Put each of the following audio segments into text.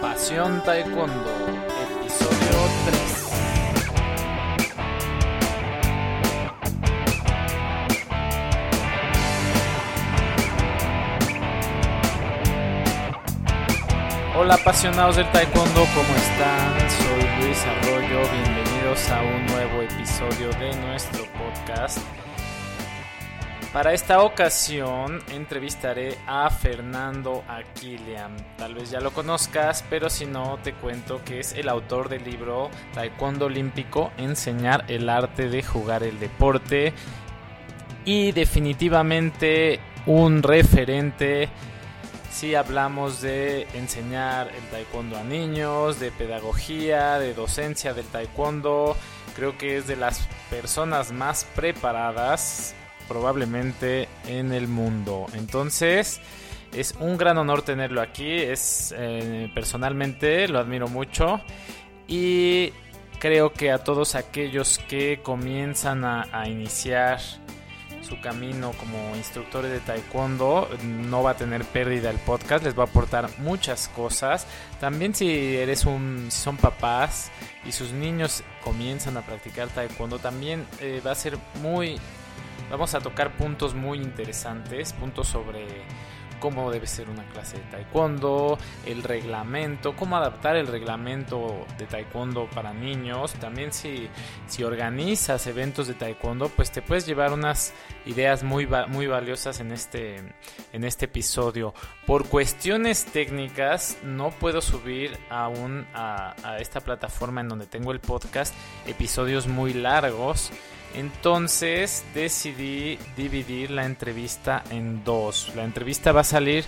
Pasión Taekwondo, episodio 3. Hola apasionados del Taekwondo, ¿cómo están? Soy Luis Arroyo, bienvenidos a un nuevo episodio de nuestro podcast. Para esta ocasión entrevistaré a Fernando Aquilian. Tal vez ya lo conozcas, pero si no te cuento que es el autor del libro Taekwondo Olímpico, Enseñar el arte de jugar el deporte y definitivamente un referente si hablamos de enseñar el taekwondo a niños, de pedagogía, de docencia del taekwondo, creo que es de las personas más preparadas probablemente en el mundo. Entonces, es un gran honor tenerlo aquí. Es eh, personalmente lo admiro mucho y creo que a todos aquellos que comienzan a, iniciar su camino como instructores de taekwondo no va a tener pérdida el podcast les va a aportar muchas cosas también si eres un si son papás y sus niños comienzan a practicar taekwondo también eh, va a ser muy vamos a tocar puntos muy interesantes puntos sobre cómo debe ser una clase de taekwondo, el reglamento, cómo adaptar el reglamento de taekwondo para niños. También si, si organizas eventos de taekwondo, pues te puedes llevar unas ideas muy, muy valiosas en este, en este episodio. Por cuestiones técnicas no puedo subir aún a, a esta plataforma en donde tengo el podcast episodios muy largos. Entonces decidí dividir la entrevista en dos. La entrevista va a salir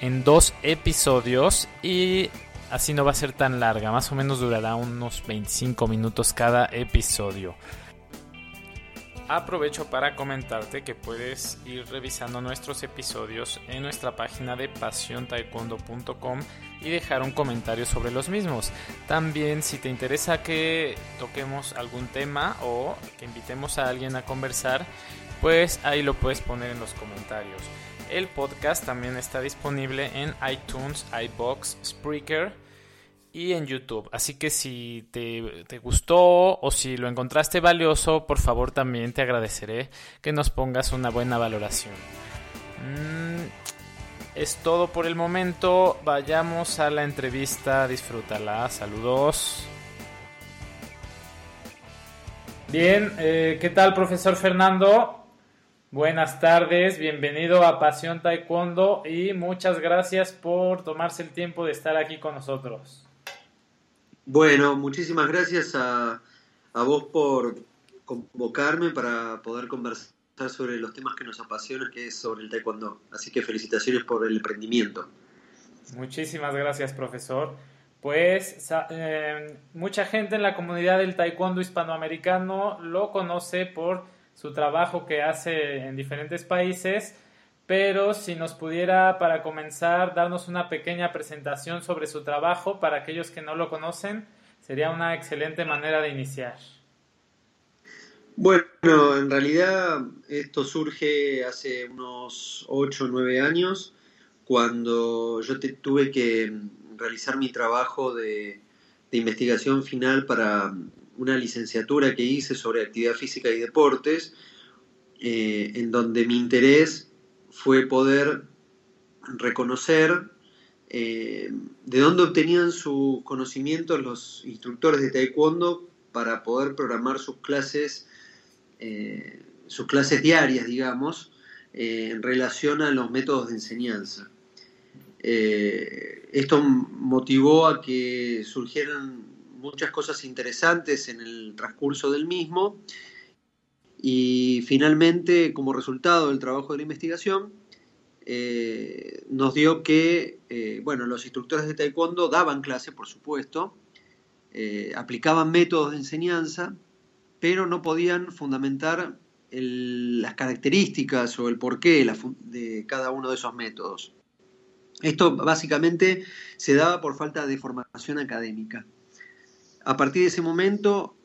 en dos episodios y así no va a ser tan larga. Más o menos durará unos 25 minutos cada episodio. Aprovecho para comentarte que puedes ir revisando nuestros episodios en nuestra página de pasiontaekwondo.com y dejar un comentario sobre los mismos. También si te interesa que toquemos algún tema o que invitemos a alguien a conversar, pues ahí lo puedes poner en los comentarios. El podcast también está disponible en iTunes, iBox, Spreaker y en YouTube. Así que si te, te, gustó o si lo encontraste valioso, por favor también te agradeceré que nos pongas una buena valoración. Mm, es todo por el momento. Vayamos a la entrevista. Disfrútala. Saludos. Bien, eh, ¿qué tal, profesor Fernando? Buenas tardes, bienvenido a Pasión Taekwondo y muchas gracias por tomarse el tiempo de estar aquí con nosotros. Bueno, muchísimas gracias a, a, vos por convocarme para poder conversar sobre los temas que nos apasionan, que es sobre el taekwondo. Así que felicitaciones por el emprendimiento. Muchísimas gracias, profesor. Pues eh, mucha gente en la comunidad del taekwondo hispanoamericano lo conoce por su trabajo que hace en diferentes países pero si nos pudiera para comenzar darnos una pequeña presentación sobre su trabajo para aquellos que no lo conocen, sería una excelente manera de iniciar. Bueno, en realidad esto surge hace unos 8 o 9 años, cuando yo tuve que realizar mi trabajo de, de investigación final para una licenciatura que hice sobre actividad física y deportes, eh, en donde mi interés fue poder reconocer eh, de dónde obtenían sus conocimientos los instructores de taekwondo para poder programar sus clases, eh, sus clases diarias, digamos, eh, en relación a los métodos de enseñanza. esto motivó a que surgieran muchas cosas interesantes en el transcurso del mismo y finalmente, como resultado del trabajo de la investigación, eh, nos dio que, eh, bueno, los instructores de taekwondo daban clase, por supuesto, eh, aplicaban métodos de enseñanza, pero no podían fundamentar las características o el porqué de cada uno de esos métodos. Esto básicamente se daba por falta de formación académica. A partir de ese momento,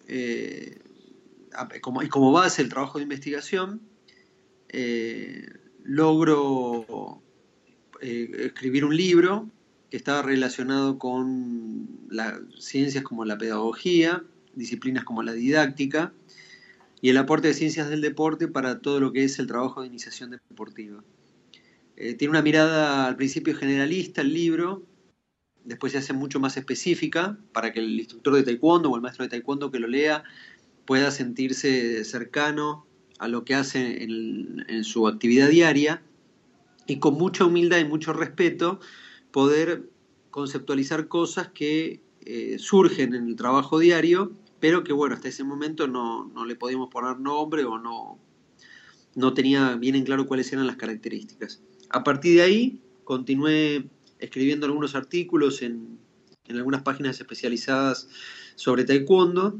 como, y como base el trabajo de investigación, eh, logro eh, escribir un libro que estaba relacionado con las ciencias como la pedagogía, disciplinas como la didáctica, y el aporte de ciencias del deporte para todo lo que es el trabajo de iniciación deportiva. Eh, tiene una mirada al principio generalista el libro, después se hace mucho más específica para que el instructor de taekwondo o el maestro de taekwondo que lo lea pueda sentirse cercano a lo que hace en, su actividad diaria y con mucha humildad y mucho respeto poder conceptualizar cosas que eh, surgen en el trabajo diario, pero que bueno, hasta ese momento no, no le podíamos poner nombre o no, no tenía bien en claro cuáles eran las características. A partir de ahí continué escribiendo algunos artículos en, algunas páginas especializadas sobre taekwondo,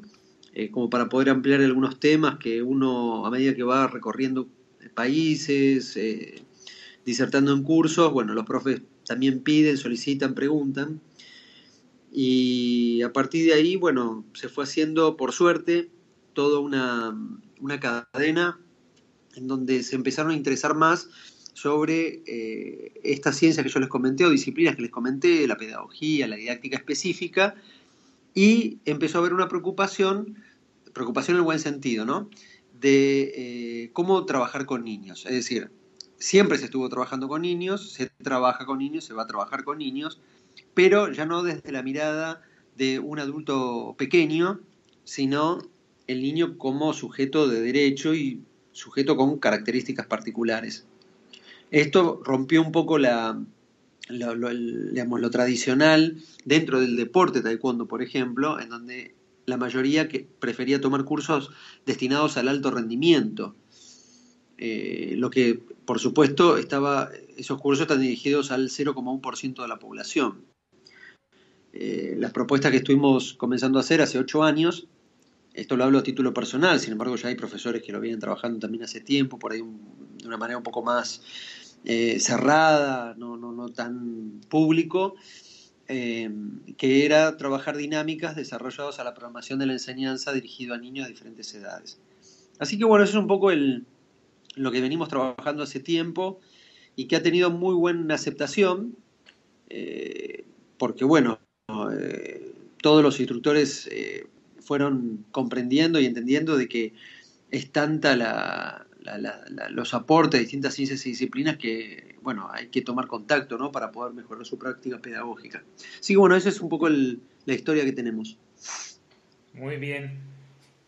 eh, como para poder ampliar algunos temas que uno a medida que va recorriendo países, eh, disertando en cursos, bueno, los profes también piden, solicitan, preguntan. Y a partir de ahí, bueno, se fue haciendo, por suerte, toda una, una cadena en donde se empezaron a interesar más sobre eh, estas ciencias que yo les comenté o disciplinas que les comenté, la pedagogía, la didáctica específica, y empezó a haber una preocupación, preocupación en el buen sentido, ¿no? De eh, cómo trabajar con niños. Es decir, siempre se estuvo trabajando con niños, se trabaja con niños, se va a trabajar con niños, pero ya no desde la mirada de un adulto pequeño, sino el niño como sujeto de derecho y sujeto con características particulares. Esto rompió un poco la, lo, tradicional dentro del deporte taekwondo, por ejemplo, en donde la mayoría que prefería tomar cursos destinados al alto rendimiento. Eh, lo que, por supuesto, estaba, esos cursos están dirigidos al 0,1% de la población. Eh, las propuestas que estuvimos comenzando a hacer hace ocho años, esto lo hablo a título personal, sin embargo ya hay profesores que lo vienen trabajando también hace tiempo, por ahí de una manera un poco más eh, cerrada, no, no, tan público, eh, que era trabajar dinámicas desarrolladas a la programación de la enseñanza dirigido a niños de diferentes edades. Así que bueno, eso es un poco el, lo que venimos trabajando hace tiempo y que ha tenido muy buena aceptación, eh, porque bueno, todos los instructores fueron comprendiendo y entendiendo de que es tanta la, los aportes de distintas ciencias y disciplinas que, bueno, hay que tomar contacto, ¿no? Para poder mejorar su práctica pedagógica. Así que, bueno, esa es un poco la historia que tenemos. Muy bien.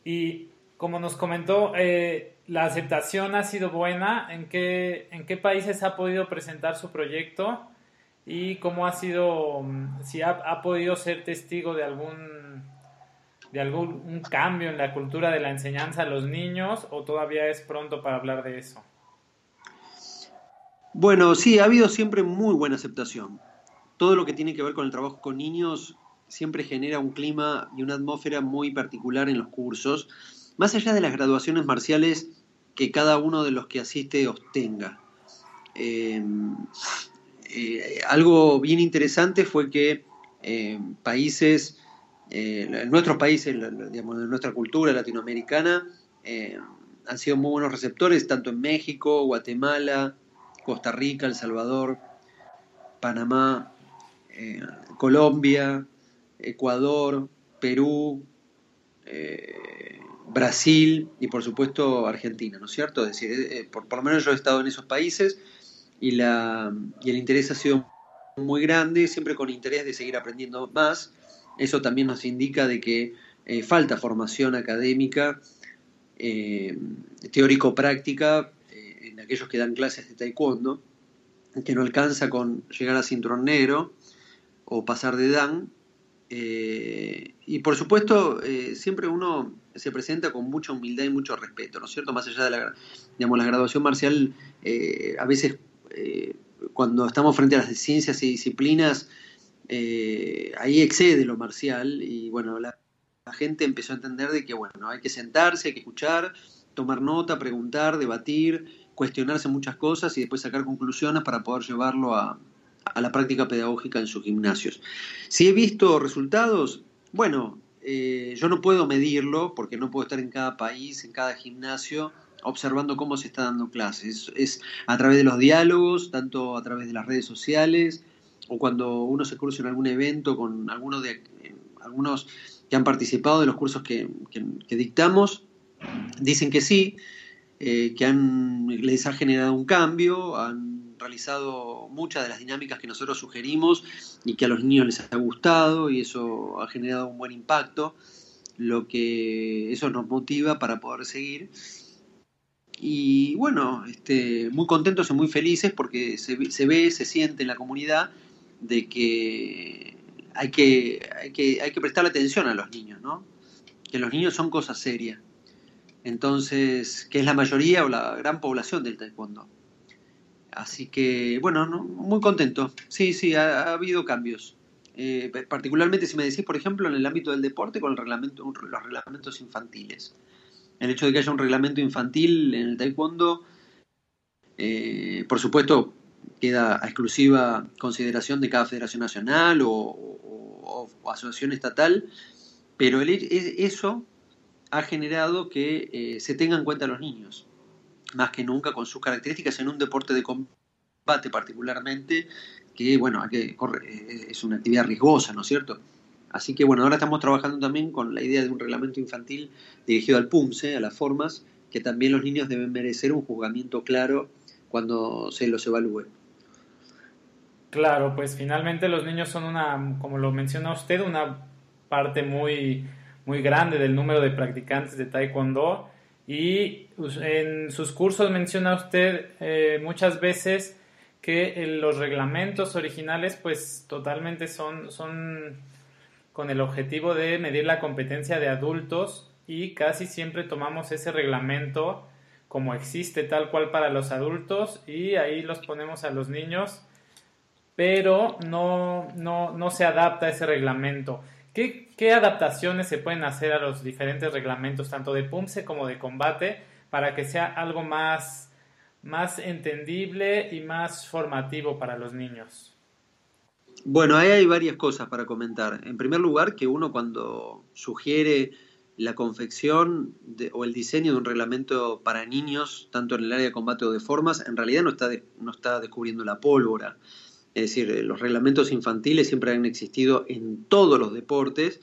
Y como nos comentó, eh, la aceptación ha sido buena. ¿En qué, ¿En qué países ha podido presentar su proyecto? ¿Y cómo ha sido, mm, si ha podido ser testigo de algún de algún un cambio en la cultura de la enseñanza a los niños o todavía es pronto para hablar de eso? Bueno, sí, ha habido siempre muy buena aceptación. Todo lo que tiene que ver con el trabajo con niños siempre genera un clima y una atmósfera muy particular en los cursos, más allá de las graduaciones marciales que cada uno de los que asiste obtenga. Eh, eh, algo bien interesante fue que eh, países eh, en nuestros países, digamos, nuestra cultura latinoamericana, eh, han sido muy buenos receptores, tanto en México, Guatemala, Costa Rica, El Salvador, Panamá, eh, Colombia, Ecuador, Perú, Brasil y por supuesto Argentina, ¿no es cierto? Es decir, por, por, lo menos yo he estado en esos países y, la, y el interés ha sido muy grande, siempre con interés de seguir aprendiendo más eso también nos indica de que eh, falta formación académica, eh, teórico-práctica, eh, en aquellos que dan clases de taekwondo, que no alcanza con llegar a cinturón negro o pasar de dan. y por supuesto, siempre uno se presenta con mucha humildad y mucho respeto, ¿no es cierto? Más allá de la, la graduación marcial, a veces cuando estamos frente a las ciencias y disciplinas, eh, ahí excede lo marcial y bueno, la, gente empezó a entender de que bueno, hay que sentarse, hay que escuchar, tomar nota, preguntar, debatir, cuestionarse muchas cosas y después sacar conclusiones para poder llevarlo a, la práctica pedagógica en sus gimnasios. Si he visto resultados, bueno, eh, yo no puedo medirlo porque no puedo estar en cada país, en cada gimnasio, observando cómo se está dando clases. es, a través de los diálogos, tanto a través de las redes sociales, o cuando uno se cruza en algún evento con algunos de algunos que han participado de los cursos que, dictamos, dicen que sí, eh, que han, les ha generado un cambio, han realizado muchas de las dinámicas que nosotros sugerimos y que a los niños les ha gustado y eso ha generado un buen impacto, lo que eso nos motiva para poder seguir. Y bueno, este, muy contentos y muy felices porque se, se ve, se siente en la comunidad de que hay que, hay que, hay que prestarle atención a los niños, ¿no? Que los niños son cosas serias. Entonces, que es la mayoría o la gran población del taekwondo. Así que, bueno, muy contento. Sí, sí, ha, habido cambios. Eh, particularmente si me decís, por ejemplo, en el ámbito del deporte con el reglamento, los reglamentos infantiles. El hecho de que haya un reglamento infantil en el taekwondo, eh, por supuesto, queda a exclusiva consideración de cada federación nacional o, asociación estatal, pero el, eso ha generado que eh, se tengan en cuenta los niños, más que nunca con sus características en un deporte de combate particularmente, que bueno, hay que eh, es una actividad riesgosa, ¿no es cierto? Así que bueno, ahora estamos trabajando también con la idea de un reglamento infantil dirigido al PUMSE, a las formas, que también los niños deben merecer un juzgamiento claro cuando se los evalúe. Claro, pues finalmente los niños son una, como lo menciona usted, una parte muy, muy grande del número de practicantes de Taekwondo. Y en sus cursos menciona usted eh, muchas veces que los reglamentos originales pues totalmente son, son con el objetivo de medir la competencia de adultos y casi siempre tomamos ese reglamento como existe tal cual para los adultos y ahí los ponemos a los niños pero no, no, no se adapta a ese reglamento. ¿Qué, ¿Qué, adaptaciones se pueden hacer a los diferentes reglamentos, tanto de PUMSE como de combate, para que sea algo más, más entendible y más formativo para los niños? Bueno, ahí hay varias cosas para comentar. En primer lugar, que uno cuando sugiere la confección o el diseño de un reglamento para niños, tanto en el área de combate o de formas, en realidad no está, no está descubriendo la pólvora. Es decir, eh, los reglamentos infantiles siempre han existido en todos los deportes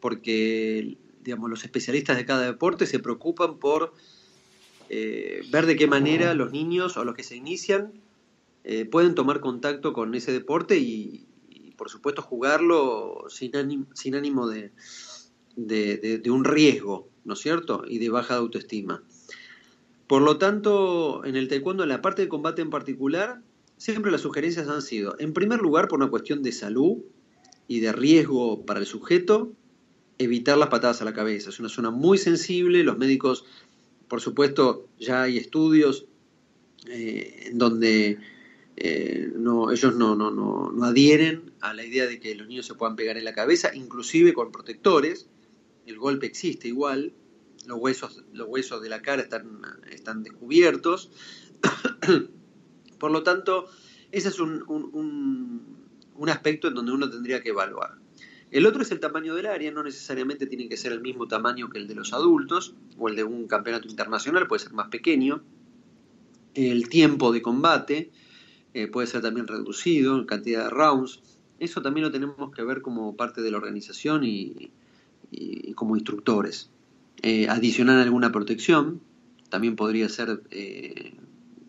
porque digamos, los especialistas de cada deporte se preocupan por eh, ver de qué manera los niños o los que se inician eh, pueden tomar contacto con ese deporte y, por supuesto jugarlo sin ánimo, sin ánimo de, de, un riesgo, ¿no es cierto? Y de baja autoestima. Por lo tanto, en el taekwondo, en la parte de combate en particular, siempre las sugerencias han sido, en primer lugar, por una cuestión de salud y de riesgo para el sujeto, evitar las patadas a la cabeza. Es una zona muy sensible, los médicos, por supuesto, ya hay estudios eh, en donde eh, ellos no, no, no, no, adhieren a la idea de que los niños se puedan pegar en la cabeza, inclusive con protectores. El golpe existe igual, los huesos, los huesos de la cara están, están descubiertos. Por lo tanto, ese es un, aspecto en donde uno tendría que evaluar. El otro es el tamaño del área, no necesariamente tiene que ser el mismo tamaño que el de los adultos o el de un campeonato internacional, puede ser más pequeño. El tiempo de combate eh, puede ser también reducido cantidad de rounds. Eso también lo tenemos que ver como parte de la organización y, como instructores. Eh, adicionar alguna protección, también podría ser eh,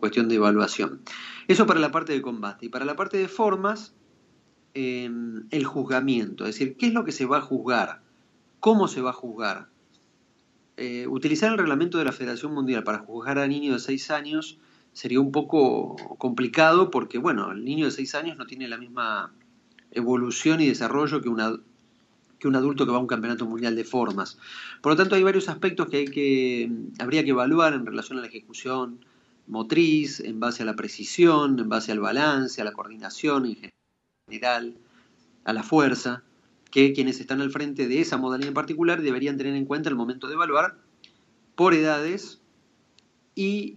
cuestión de evaluación. Eso para la parte de combate. Y para la parte de formas, em, el juzgamiento, es decir, qué es lo que se va a juzgar, cómo se va a juzgar. Eh, utilizar el reglamento de la Federación Mundial para juzgar a niños de 6 años sería un poco complicado porque, bueno, el niño de 6 años no tiene la misma evolución y desarrollo que, una, que un adulto que va a un campeonato mundial de formas. Por lo tanto, hay varios aspectos que, hay que habría que evaluar en relación a la ejecución, motriz, en base a la precisión, en base al balance, a la coordinación en general, a la fuerza, que quienes están al frente de esa modalidad en particular deberían tener en cuenta el momento de evaluar por edades y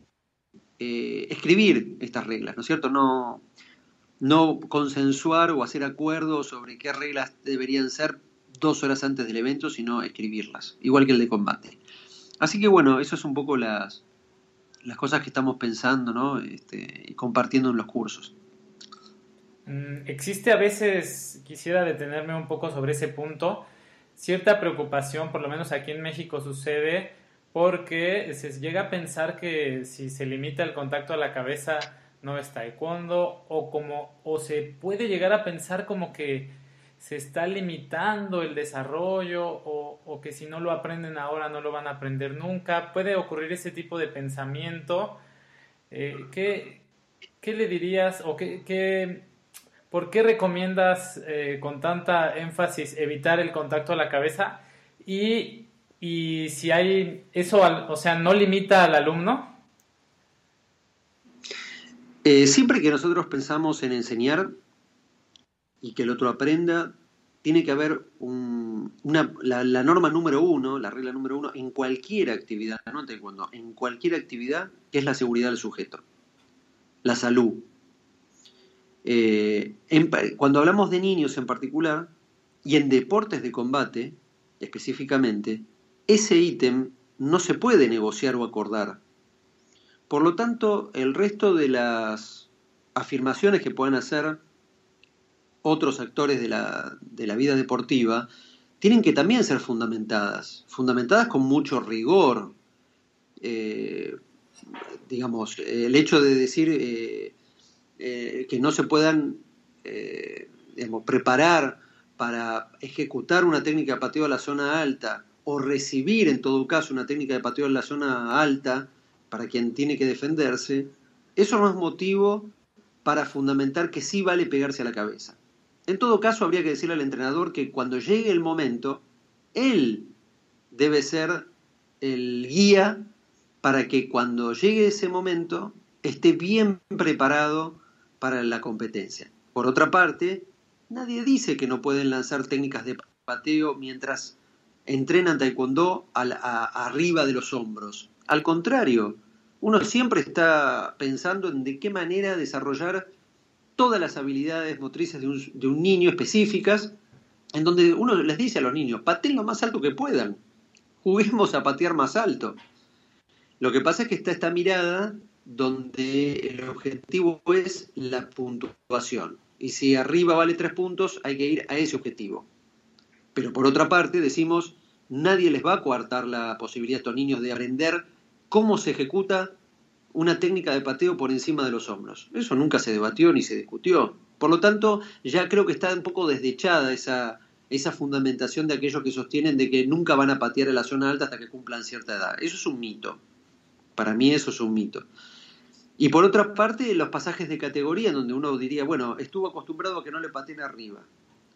eh, escribir estas reglas, ¿no es cierto? No, no consensuar o hacer acuerdos sobre qué reglas deberían ser dos horas antes del evento, sino escribirlas, igual que el de combate. Así que bueno, eso es un poco las, las cosas que estamos pensando ¿no? Este, y compartiendo en los cursos. mm, existe a veces, quisiera detenerme un poco sobre ese punto, cierta preocupación, por lo menos aquí en México sucede, porque se llega a pensar que si se limita el contacto a la cabeza no es taekwondo o como o se puede llegar a pensar como que se está limitando el desarrollo o, que si no lo aprenden ahora no lo van a aprender nunca. Puede ocurrir ese tipo de pensamiento. Eh, ¿qué, le dirías o qué, por qué recomiendas eh, con tanta énfasis evitar el contacto a la cabeza? Y, y si hay eso, o sea, no limita al alumno. Eh, siempre que nosotros pensamos en enseñar y que el otro aprenda, tiene que haber una, la, norma número uno, la regla número uno, en cualquier actividad, no cuando, en cualquier actividad, que es la seguridad del sujeto, la salud. Eh, cuando hablamos de niños en particular, y en deportes de combate específicamente, ese ítem no se puede negociar o acordar. Por lo tanto, el resto de las afirmaciones que puedan hacer otros actores de la, vida deportiva tienen que también ser fundamentadas, fundamentadas con mucho rigor. Eh, digamos, el hecho de decir eh, eh, que no se puedan preparar para ejecutar una técnica de pateo a la zona alta o recibir en todo caso una técnica de pateo en la zona alta para quien tiene que defenderse, eso no es motivo para fundamentar que sí vale pegarse a la cabeza. En todo caso, habría que decirle al entrenador que cuando llegue el momento, él debe ser el guía para que cuando llegue ese momento esté bien preparado para la competencia. Por otra parte, nadie dice que no pueden lanzar técnicas de pateo mientras entrenan taekwondo arriba de los hombros. Al contrario, uno siempre está pensando en de qué manera desarrollar todas las habilidades motrices de un, niño específicas, en donde uno les dice a los niños, pateen lo más alto que puedan, juguemos a patear más alto. Lo que pasa es que está esta mirada donde el objetivo es la puntuación. Y si arriba vale tres puntos, hay que ir a ese objetivo. Pero por otra parte, decimos, nadie les va a coartar la posibilidad a estos niños de aprender cómo se ejecuta una técnica de pateo por encima de los hombros. Eso nunca se debatió ni se discutió. Por lo tanto, ya creo que está un poco desdechada esa, esa fundamentación de aquellos que sostienen de que nunca van a patear en la zona alta hasta que cumplan cierta edad. Eso es un mito. Para mí eso es un mito. Y por otra parte, los pasajes de categoría donde uno diría, bueno, estuvo acostumbrado a que no le pateen arriba.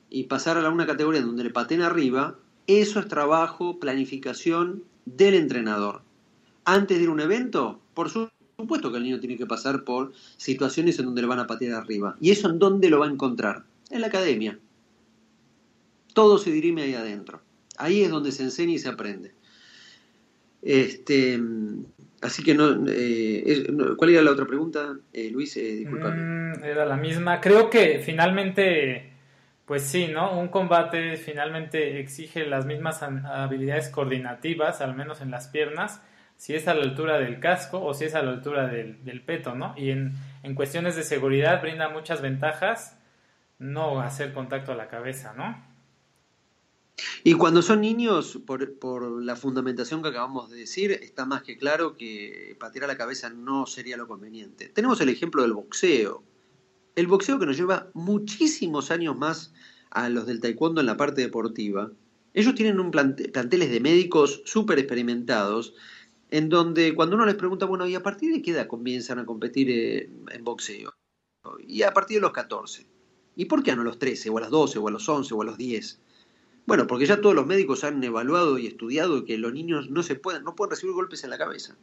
Y pasar a una categoría donde le pateen arriba, eso es trabajo, planificación del entrenador. Antes de ir a un evento, por supuesto, supuesto que el niño tiene que pasar por situaciones en donde le van a patear arriba. ¿Y eso en dónde lo va a encontrar? En la academia. Todo se dirime ahí adentro. Ahí es donde se enseña y se aprende. Este, así que no, eh, ¿cuál era la otra pregunta, eh, Luis? Eh, mm, era la misma. Creo que finalmente, pues sí, ¿no? Un combate finalmente exige las mismas habilidades coordinativas, al menos en las piernas, si es a la altura del casco o si es a la altura del, peto, ¿no? Y en, cuestiones de seguridad brinda muchas ventajas no hacer contacto a la cabeza, ¿no? Y cuando son niños, por, por, la fundamentación que acabamos de decir, está más que claro que patear a la cabeza no sería lo conveniente. Tenemos el ejemplo del boxeo. El boxeo que nos lleva muchísimos años más a los del taekwondo en la parte deportiva. Ellos tienen un planteles de médicos súper experimentados en donde cuando uno les pregunta, bueno, ¿y a partir de qué edad comienzan a competir en, boxeo? Y a partir de los 14. ¿Y por qué no a los 13, o a los 12, o a los 11, o a los 10? Bueno, porque ya todos los médicos han evaluado y estudiado que los niños no, se pueden, no pueden recibir golpes en la cabeza.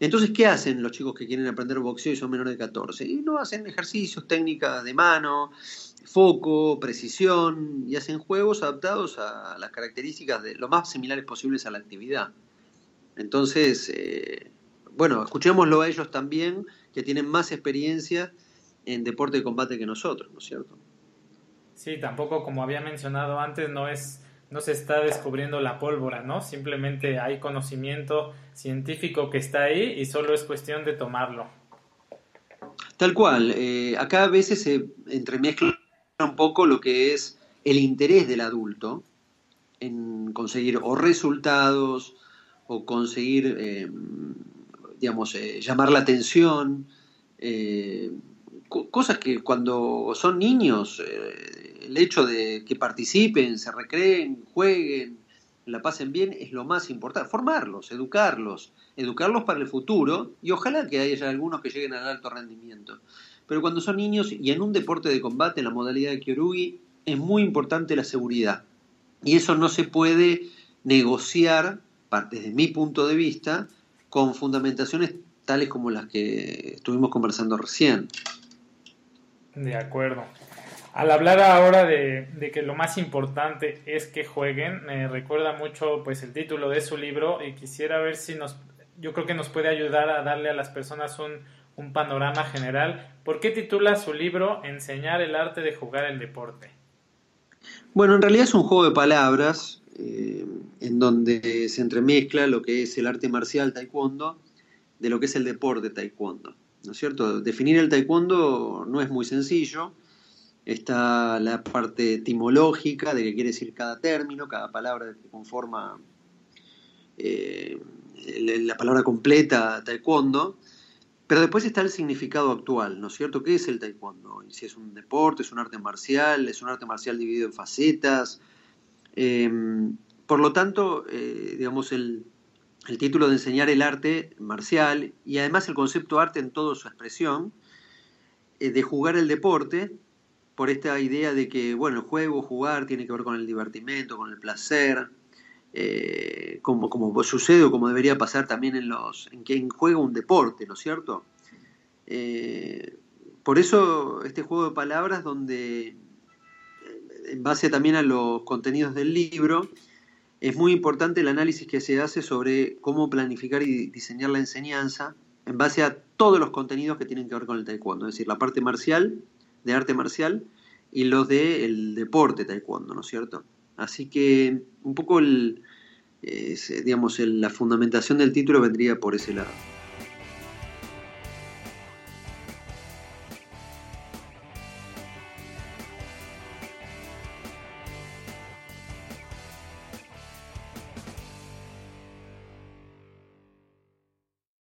Entonces, ¿qué hacen los chicos que quieren aprender boxeo y son menores de 14? Y no hacen ejercicios, técnicas de mano, foco, precisión, y hacen juegos adaptados a las características de lo más similares posibles a la actividad. Entonces, eh, bueno, escuchémoslo a ellos también, que tienen más experiencia en deporte de combate que nosotros, ¿no es cierto? Sí, tampoco, como había mencionado antes, no es no se está descubriendo la pólvora, ¿no? Simplemente hay conocimiento científico que está ahí y solo es cuestión de tomarlo. Tal cual. Eh, acá a veces se entremezcla un poco lo que es el interés del adulto en conseguir o resultados o conseguir, eh, digamos, eh, llamar la atención, cosas que cuando son niños, el hecho de que participen, se recreen, jueguen, la pasen bien, es lo más importante. Formarlos, educarlos, educarlos para el futuro y ojalá que haya algunos que lleguen al alto rendimiento. Pero cuando son niños y en un deporte de combate, en la modalidad de Kyorugi, es muy importante la seguridad. Y eso no se puede negociar, desde mi punto de vista, con fundamentaciones tales como las que estuvimos conversando recién. De acuerdo. Al hablar ahora de, que lo más importante es que jueguen, me recuerda mucho pues el título de su libro y quisiera ver si nos, yo creo que nos puede ayudar a darle a las personas un, un panorama general. ¿Por qué titula su libro Enseñar el arte de jugar el deporte? Bueno, en realidad es un juego de palabras eh, en donde se entremezcla lo que es el arte marcial taekwondo de lo que es el deporte taekwondo. ¿No es cierto? Definir el taekwondo no es muy sencillo está la parte etimológica de qué quiere decir cada término, cada palabra que conforma eh, la palabra completa taekwondo, pero después está el significado actual, ¿no es cierto? ¿Qué es el taekwondo? Si es un deporte, es un arte marcial, es un arte marcial dividido en facetas. Em, por lo tanto, eh, digamos, el, el título de enseñar el arte marcial y además el concepto arte en toda su expresión, eh, de jugar el deporte, por esta idea de que, bueno, el juego, jugar, tiene que ver con el divertimento, con el placer, eh, como, como sucede o como debería pasar también en los en quien juega un deporte, ¿no es cierto? Por eso este juego de palabras donde, en base también a los contenidos del libro, es muy importante el análisis que se hace sobre cómo planificar y diseñar la enseñanza en base a todos los contenidos que tienen que ver con el taekwondo, es decir, la parte marcial, de arte marcial y los del el deporte taekwondo, ¿no es cierto? Así que un poco el, digamos, la fundamentación del título vendría por ese lado.